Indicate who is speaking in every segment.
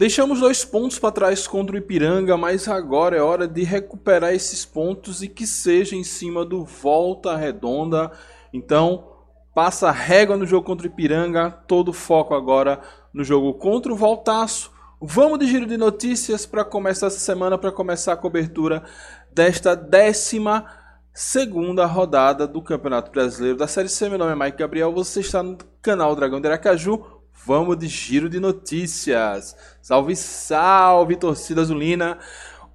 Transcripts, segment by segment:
Speaker 1: Deixamos dois pontos para trás contra o Ipiranga, mas agora é hora de recuperar esses pontos e que seja em cima do Volta Redonda. Então, passa a régua no jogo contra o Ipiranga, todo foco agora no jogo contra o Voltaço. Vamos de giro de notícias para começar essa semana, para começar a cobertura desta décima segunda rodada do Campeonato Brasileiro da Série C. Meu nome é Mike Gabriel, você está no canal Dragão de Aracaju. Vamos de giro de notícias. Salve, salve, torcida azulina.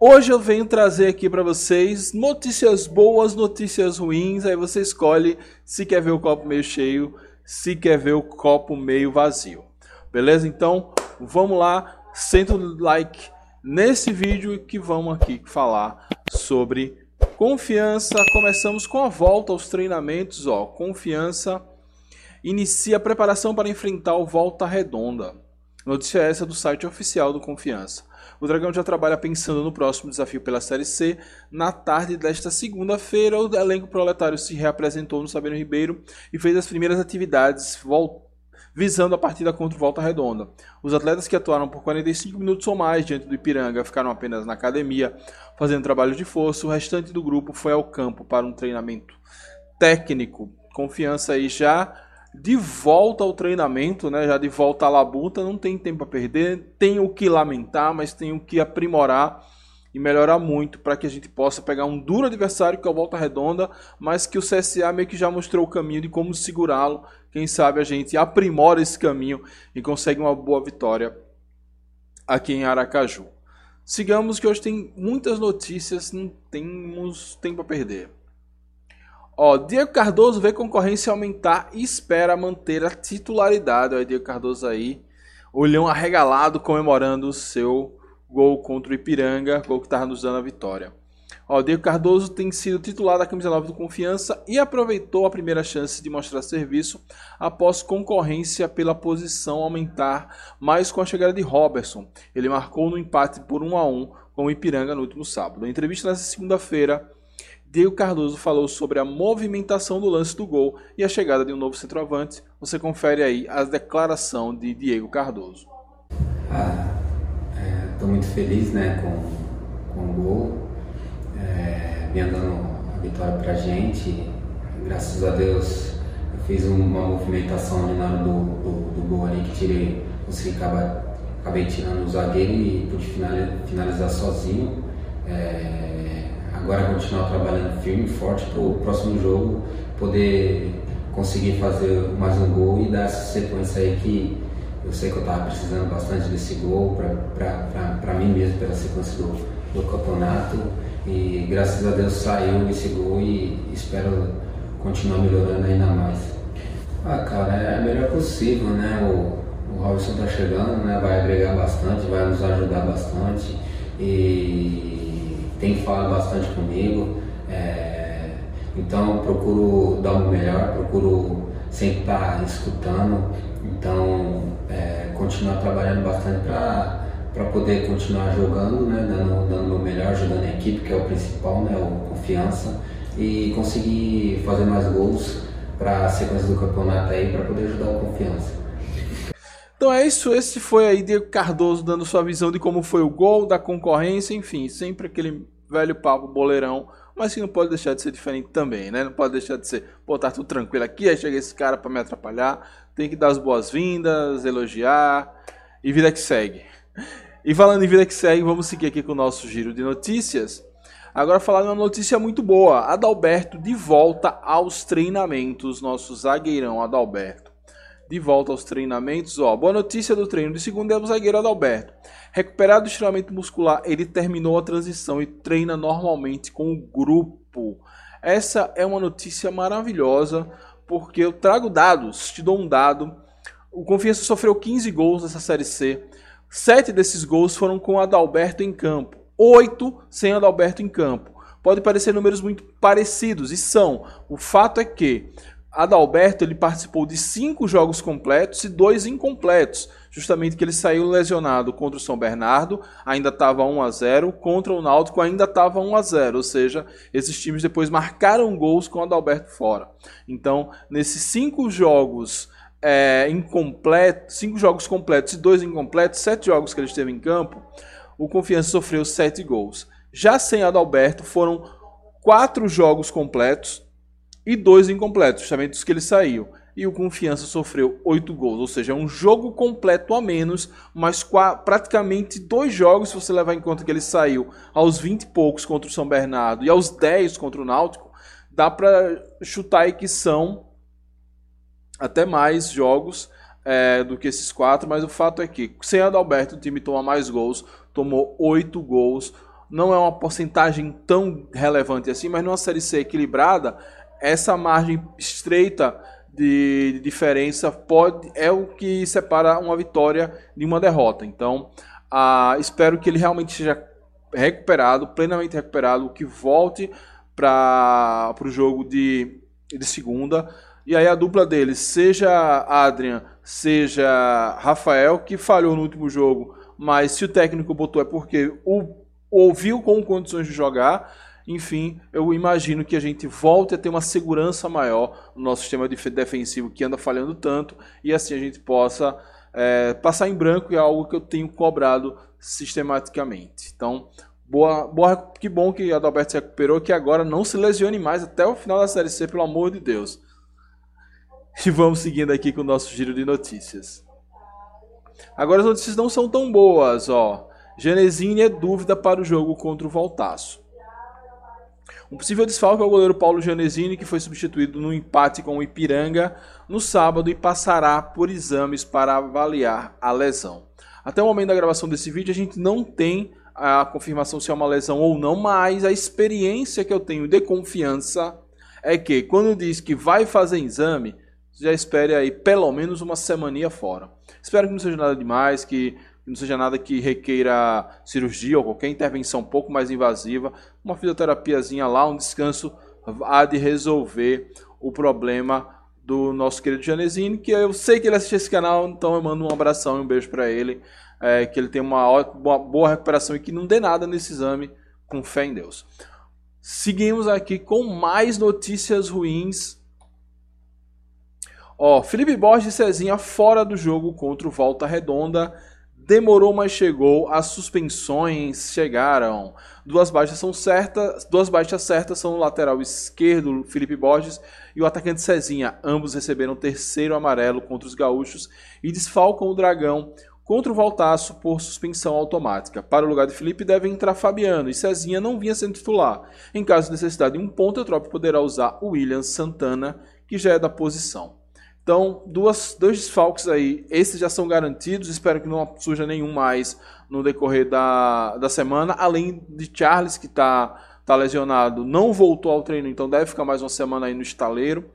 Speaker 1: Hoje eu venho trazer aqui para vocês notícias boas, notícias ruins. Aí você escolhe se quer ver o copo meio cheio, se quer ver o copo meio vazio. Beleza? Então, vamos lá. Senta o like nesse vídeo que vamos aqui falar sobre confiança. Começamos com a volta aos treinamentos, ó. Confiança inicia a preparação para enfrentar o Volta Redonda. Notícia essa do site oficial do Confiança. O Dragão já trabalha pensando no próximo desafio pela Série C. Na tarde desta segunda-feira, o elenco proletário se reapresentou no Sabino Ribeiro e fez as primeiras atividades visando a partida contra o Volta Redonda. Os atletas que atuaram por 45 minutos ou mais diante do Ipiranga ficaram apenas na academia, fazendo trabalho de força. O restante do grupo foi ao campo para um treinamento técnico. Confiança aí já de volta ao treinamento, né, já de volta à labuta, não tem tempo a perder, tem o que lamentar, mas tem o que aprimorar e melhorar muito para que a gente possa pegar um duro adversário que é o Volta Redonda, mas que o CSA meio que já mostrou o caminho de como segurá-lo. Quem sabe a gente aprimora esse caminho e consegue uma boa vitória aqui em Aracaju. Sigamos que hoje tem muitas notícias, não temos tempo a perder. Ó, Diego Cardoso vê concorrência aumentar e espera manter a titularidade. Ó, Diego Cardoso aí, olhão arregalado comemorando o seu gol contra o Ipiranga, gol que estava nos dando a vitória. Ó, Diego Cardoso tem sido titular da camisa 9 do Confiança e aproveitou a primeira chance de mostrar serviço após concorrência pela posição aumentar, mais com a chegada de Robertson. Ele marcou no empate por 1 a 1 com o Ipiranga no último sábado. Em entrevista nessa segunda-feira, Diego Cardoso falou sobre a movimentação do lance do gol e a chegada de um novo centroavante. Você confere aí a declaração de Diego Cardoso.
Speaker 2: Estou ah, é, muito feliz né, com, com o gol, é, dando a vitória para a gente. Graças a Deus eu fiz uma movimentação ali na hora do, do, do gol ali que tirei, consegui acabar, acabei tirando o zagueiro e pude finalizar sozinho. É, agora continuar trabalhando firme, forte para o próximo jogo poder conseguir fazer mais um gol e dar essa sequência aí que eu sei que eu estava precisando bastante desse gol para mim mesmo, pela sequência do, do campeonato. E graças a Deus saiu esse gol e espero continuar melhorando ainda mais. Ah, cara, é o melhor possível, né? O, o Robson tá chegando, né? Vai agregar bastante, vai nos ajudar bastante. E tem falado bastante comigo. É, então procuro dar o melhor, procuro sempre estar escutando. Então é, continuar trabalhando bastante para poder continuar jogando, né, dando, dando o melhor, ajudando a equipe, que é o principal, né, o confiança, e conseguir fazer mais gols para a sequência do campeonato aí, para poder ajudar o confiança.
Speaker 1: Então é isso, esse foi aí Diego Cardoso dando sua visão de como foi o gol, da concorrência, enfim, sempre aquele velho papo boleirão, mas que não pode deixar de ser diferente também, né? Não pode deixar de ser, pô, tá tudo tranquilo aqui, aí chega esse cara para me atrapalhar, tem que dar as boas-vindas, elogiar e vida que segue. E falando em vida que segue, vamos seguir aqui com o nosso giro de notícias. Agora falar de uma notícia muito boa. Adalberto de volta aos treinamentos, nosso zagueirão Adalberto de volta aos treinamentos. Ó, boa notícia do treino de segunda é o zagueiro Adalberto. Recuperado do estiramento muscular, ele terminou a transição e treina normalmente com o grupo. Essa é uma notícia maravilhosa, porque eu trago dados, te dou um dado. O Confiança sofreu 15 gols nessa Série C. Sete desses gols foram com Adalberto em campo. Oito sem Adalberto em campo. Pode parecer números muito parecidos, e são. O fato é que Adalberto ele participou de cinco jogos completos e dois incompletos, justamente que ele saiu lesionado contra o São Bernardo, ainda estava 1 a 0, contra o Náutico ainda estava 1 a 0, ou seja, esses times depois marcaram gols com o Adalberto fora. Então, nesses cinco jogos é, incompletos, cinco jogos completos e dois incompletos, sete jogos que ele esteve em campo, o Confiança sofreu sete gols. Já sem Adalberto, foram quatro jogos completos e dois incompletos, justamente os que ele saiu. E o Confiança sofreu oito gols, ou seja, é um jogo completo a menos, mas praticamente dois jogos, se você levar em conta que ele saiu aos 20 e poucos contra o São Bernardo e aos 10 contra o Náutico, dá para chutar aí que são até mais jogos é, do que esses quatro, mas o fato é que sem Adalberto o time toma mais gols, tomou oito gols. Não é uma porcentagem tão relevante assim, mas numa Série C equilibrada, essa margem estreita de, diferença pode é o que separa uma vitória de uma derrota. Então, ah, espero que ele realmente seja recuperado, plenamente recuperado, que volte para o jogo de, de segunda e aí a dupla deles, seja Adrian, seja Rafael, que falhou no último jogo, mas se o técnico botou é porque o ouviu com condições de jogar. Enfim, eu imagino que a gente volte a ter uma segurança maior no nosso sistema defensivo que anda falhando tanto e assim a gente possa é, passar em branco, é algo que eu tenho cobrado sistematicamente. Então, boa, boa, que bom que a Adalberto se recuperou, que agora não se lesione mais até o final da Série C, pelo amor de Deus. E vamos seguindo aqui com o nosso giro de notícias. Agora as notícias não são tão boas, ó. Genesini é dúvida para o jogo contra o Voltaço. Um possível desfalque é o goleiro Paulo Genesini, que foi substituído no empate com o Ipiranga no sábado e passará por exames para avaliar a lesão. Até o momento da gravação desse vídeo, a gente não tem a confirmação se é uma lesão ou não, mas a experiência que eu tenho de confiança é que quando diz que vai fazer exame, já espere aí pelo menos uma semaninha fora. Espero que não seja nada demais, que não seja nada que requeira cirurgia ou qualquer intervenção um pouco mais invasiva. Uma fisioterapiazinha lá, um descanso há de resolver o problema do nosso querido Janesini, que eu sei que ele assiste esse canal, então eu mando um abração e um beijo para ele, é, que ele tenha uma, uma boa recuperação e que não dê nada nesse exame, com fé em Deus. Seguimos aqui com mais notícias ruins Ó, Felipe Borges e Cezinha fora do jogo contra o Volta Redonda. Demorou, mas chegou. As suspensões chegaram. Duas baixas são certas, duas baixas certas são o lateral esquerdo, Felipe Borges, e o atacante Cezinha. Ambos receberam terceiro amarelo contra os gaúchos e desfalcam o Dragão contra o Voltaço por suspensão automática. Para o lugar de Felipe deve entrar Fabiano e Cezinha não vinha sendo titular. Em caso de necessidade de um ponto, o Trop poderá usar o William Santana, que já é da posição. Então, duas, dois desfalques aí. Esses já são garantidos. Espero que não surja nenhum mais no decorrer da, da semana. Além de Charles, que está tá lesionado, não voltou ao treino, então deve ficar mais uma semana aí no estaleiro.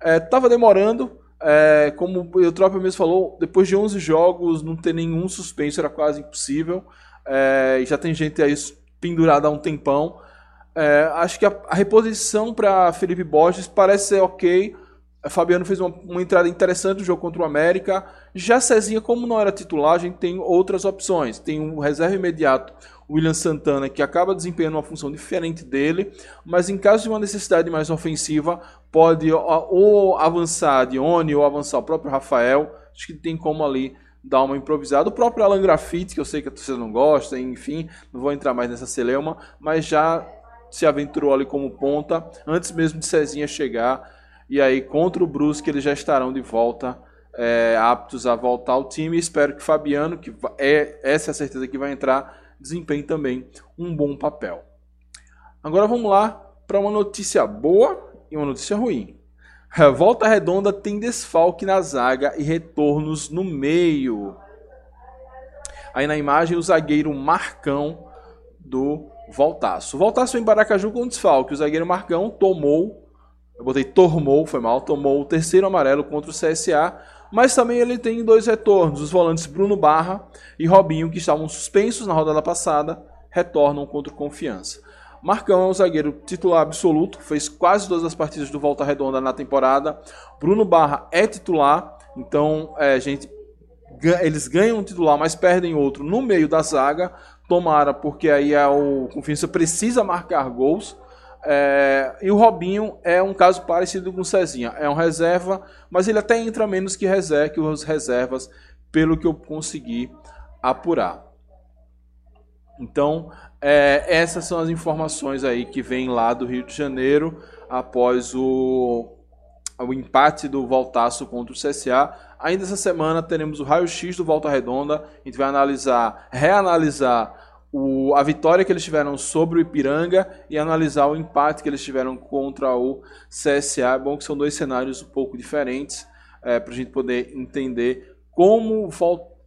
Speaker 1: Estava é, demorando. É, como o Tropa mesmo falou, depois de 11 jogos, não ter nenhum suspenso era quase impossível. É, já tem gente aí pendurada há um tempão. É, acho que a, a reposição para Felipe Borges parece ser ok Fabiano fez uma, uma, entrada interessante no jogo contra o América. Já Cezinha, como não era titular, a gente tem outras opções. Tem um reserva imediato, William Santana, que acaba desempenhando uma função diferente dele, mas em caso de uma necessidade mais ofensiva, pode ou avançar Dione ou avançar o próprio Rafael. Acho que tem como ali dar uma improvisada. O próprio Alan Graffiti, que eu sei que a torcida não gosta, enfim, não vou entrar mais nessa celeuma, mas já se aventurou ali como ponta, antes mesmo de Cezinha chegar e aí, contra o Brusque, eles já estarão de volta, é, aptos a voltar ao time. Espero que Fabiano, que é essa é a certeza que vai entrar, desempenhe também um bom papel. Agora vamos lá para uma notícia boa e uma notícia ruim. Volta Redonda tem desfalque na zaga e retornos no meio. Aí na imagem o zagueiro Marcão do Voltaço. O Voltaço em Baracaju com desfalque. O zagueiro Marcão tomou eu botei tomou, foi mal, tomou o terceiro amarelo contra o CSA, mas também ele tem dois retornos. Os volantes Bruno Barra e Robinho, que estavam suspensos na rodada passada, retornam contra o Confiança. Marcão é um zagueiro titular absoluto, fez quase todas as partidas do Volta Redonda na temporada. Bruno Barra é titular, então é, gente, eles ganham um titular, mas perdem outro no meio da zaga. Tomara, porque aí é o Confiança precisa marcar gols É, e o Robinho é um caso parecido com o Cezinha. É um reserva, mas ele até entra menos que, reserva, que os reservas, pelo que eu consegui apurar. Então, é, essas são as informações aí que vêm lá do Rio de Janeiro após o, o empate do Voltaço contra o CSA. Ainda essa semana teremos o raio-x do Volta Redonda. A gente vai analisar, reanalisar o, a vitória que eles tiveram sobre o Ipiranga e analisar o empate que eles tiveram contra o CSA. É bom que são dois cenários um pouco diferentes é, para a gente poder entender como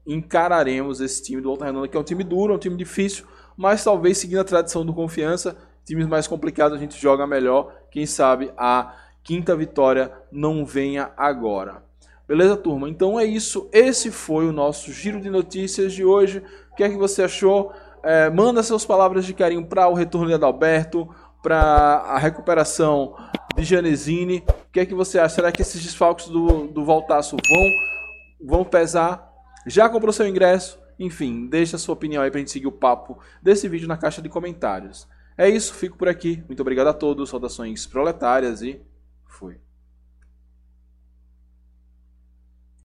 Speaker 1: encararemos esse time do Volta Redonda, que é um time duro, é um time difícil, mas talvez seguindo a tradição do confiança, times mais complicados a gente joga melhor. Quem sabe a quinta vitória não venha agora. Beleza, turma? Então é isso. Esse foi o nosso giro de notícias de hoje. O que é que você achou? É, manda suas palavras de carinho para o retorno de Adalberto, para a recuperação de Janesini. O que é que você acha? Será que esses desfalques do, do Voltaço vão, vão pesar? Já comprou seu ingresso? Enfim, deixa a sua opinião aí para a gente seguir o papo desse vídeo na caixa de comentários. É isso, fico por aqui. Muito obrigado a todos, saudações proletárias e fui.